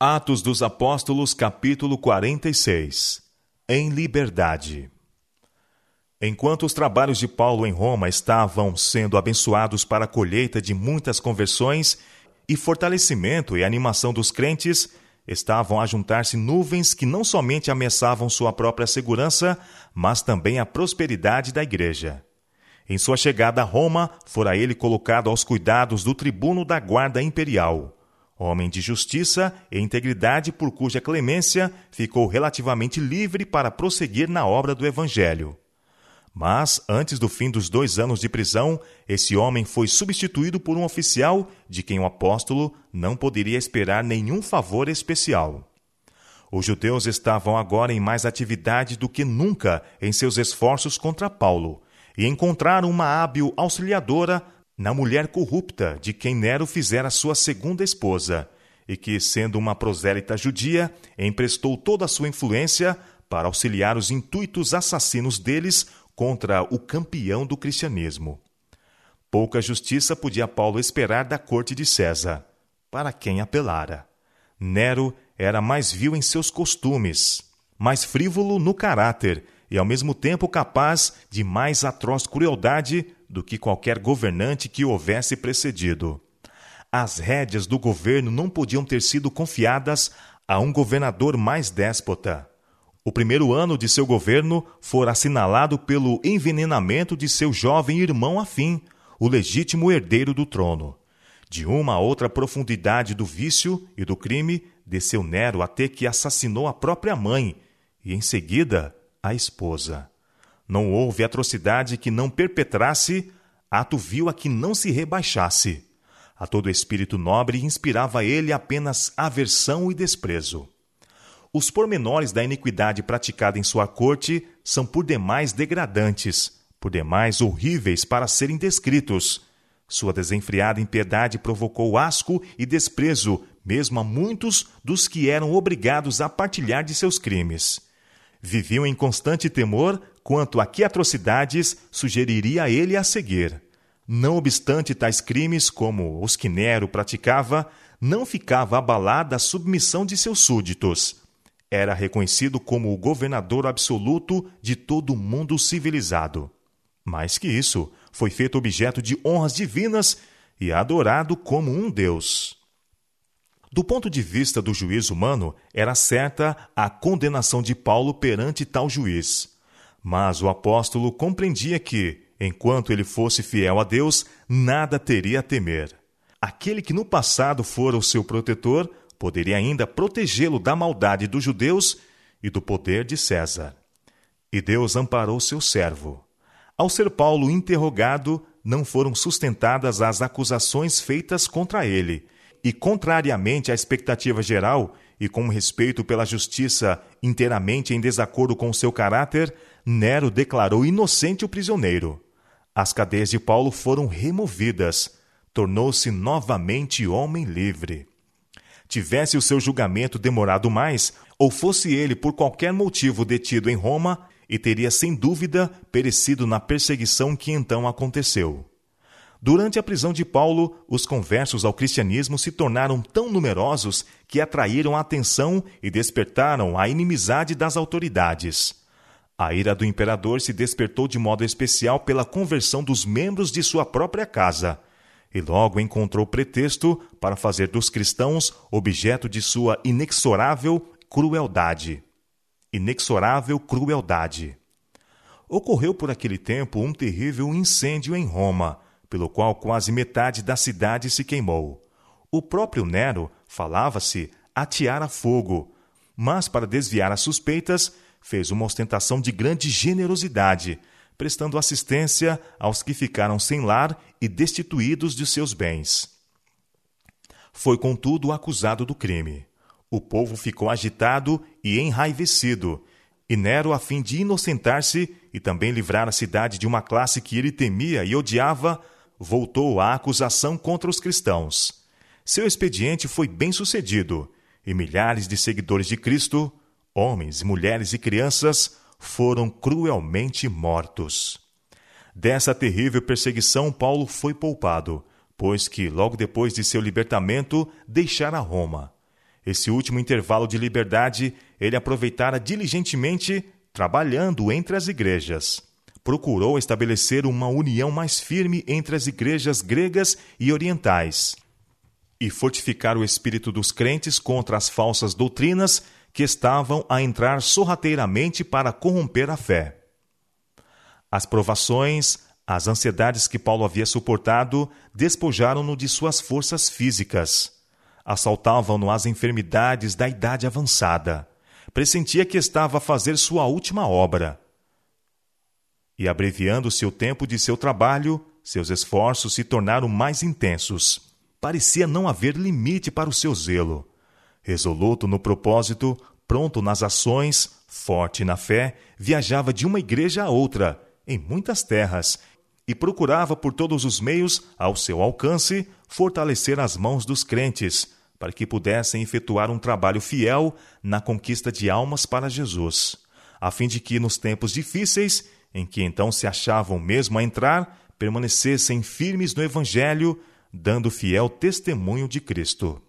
Atos dos Apóstolos, capítulo 46 Em liberdade. Enquanto os trabalhos de Paulo em Roma estavam sendo abençoados para a colheita de muitas conversões e fortalecimento e animação dos crentes, estavam a juntar-se nuvens que não somente ameaçavam sua própria segurança, mas também a prosperidade da igreja. Em sua chegada a Roma, fora ele colocado aos cuidados do tribuno da guarda imperial homem de justiça e integridade, por cuja clemência ficou relativamente livre para prosseguir na obra do Evangelho. Mas, antes do fim dos dois anos de prisão, esse homem foi substituído por um oficial de quem o apóstolo não poderia esperar nenhum favor especial. Os judeus estavam agora em mais atividade do que nunca em seus esforços contra Paulo, e encontraram uma hábil auxiliadora na mulher corrupta de quem Nero fizera sua segunda esposa, e que, sendo uma prosélita judia, emprestou toda a sua influência para auxiliar os intuitos assassinos deles contra o campeão do cristianismo. Pouca justiça podia Paulo esperar da corte de César, para quem apelara. Nero era mais vil em seus costumes, mais frívolo no caráter e ao mesmo tempo capaz de mais atroz crueldade do que qualquer governante que o houvesse precedido. As rédeas do governo não podiam ter sido confiadas a um governador mais déspota. O primeiro ano de seu governo fora assinalado pelo envenenamento de seu jovem irmão afim, o legítimo herdeiro do trono. De uma a outra profundidade do vício e do crime, desceu Nero até que assassinou a própria mãe e, em seguida, a esposa. Não houve atrocidade que não perpetrasse, ato vil a que não se rebaixasse. A todo espírito nobre inspirava ele apenas aversão e desprezo. Os pormenores da iniquidade praticada em sua corte são por demais degradantes, por demais horríveis para serem descritos. Sua desenfreada impiedade provocou asco e desprezo, mesmo a muitos dos que eram obrigados a partilhar de seus crimes. Viviam em constante temor quanto a que atrocidades sugeriria ele a seguir. Não obstante tais crimes, como os que Nero praticava, não ficava abalada a submissão de seus súditos. Era reconhecido como o governador absoluto de todo o mundo civilizado. Mais que isso, foi feito objeto de honras divinas e adorado como um deus. Do ponto de vista do juiz humano, era certa a condenação de Paulo perante tal juiz. Mas o apóstolo compreendia que, enquanto ele fosse fiel a Deus, nada teria a temer. Aquele que no passado fora o seu protetor poderia ainda protegê-lo da maldade dos judeus e do poder de César. E Deus amparou seu servo. Ao ser Paulo interrogado, não foram sustentadas as acusações feitas contra ele, e, contrariamente à expectativa geral, e com respeito pela justiça inteiramente em desacordo com seu caráter, Nero declarou inocente o prisioneiro. As cadeias de Paulo foram removidas. Tornou-se novamente homem livre. Tivesse o seu julgamento demorado mais, ou fosse ele por qualquer motivo detido em Roma, e teria sem dúvida perecido na perseguição que então aconteceu. Durante a prisão de Paulo, os conversos ao cristianismo se tornaram tão numerosos que atraíram a atenção e despertaram a inimizade das autoridades. A ira do imperador se despertou de modo especial pela conversão dos membros de sua própria casa, e logo encontrou pretexto para fazer dos cristãos objeto de sua inexorável crueldade. Inexorável crueldade. Ocorreu por aquele tempo um terrível incêndio em Roma pelo qual quase metade da cidade se queimou. O próprio Nero falava-se atear a fogo, mas para desviar as suspeitas, fez uma ostentação de grande generosidade, prestando assistência aos que ficaram sem lar e destituídos de seus bens. Foi, contudo, acusado do crime. O povo ficou agitado e enraivecido, e Nero, a fim de inocentar-se e também livrar a cidade de uma classe que ele temia e odiava, voltou à acusação contra os cristãos. Seu expediente foi bem sucedido e milhares de seguidores de Cristo, homens, mulheres e crianças, foram cruelmente mortos. Dessa terrível perseguição, Paulo foi poupado, pois que, logo depois de seu libertamento, deixara Roma. Esse último intervalo de liberdade ele aproveitara diligentemente trabalhando entre as igrejas. Procurou estabelecer uma união mais firme entre as igrejas gregas e orientais e fortificar o espírito dos crentes contra as falsas doutrinas que estavam a entrar sorrateiramente para corromper a fé. As provações, as ansiedades que Paulo havia suportado despojaram-no de suas forças físicas. Assaltavam-no as enfermidades da idade avançada. Pressentia que estava a fazer sua última obra. E abreviando-se o tempo de seu trabalho, seus esforços se tornaram mais intensos parecia não haver limite para o seu zelo. Resoluto no propósito, pronto nas ações, forte na fé, viajava de uma igreja a outra, em muitas terras, e procurava por todos os meios, ao seu alcance, fortalecer as mãos dos crentes, para que pudessem efetuar um trabalho fiel na conquista de almas para Jesus, a fim de que, nos tempos difíceis, em que então se achavam mesmo a entrar, permanecessem firmes no Evangelho, dando fiel testemunho de Cristo.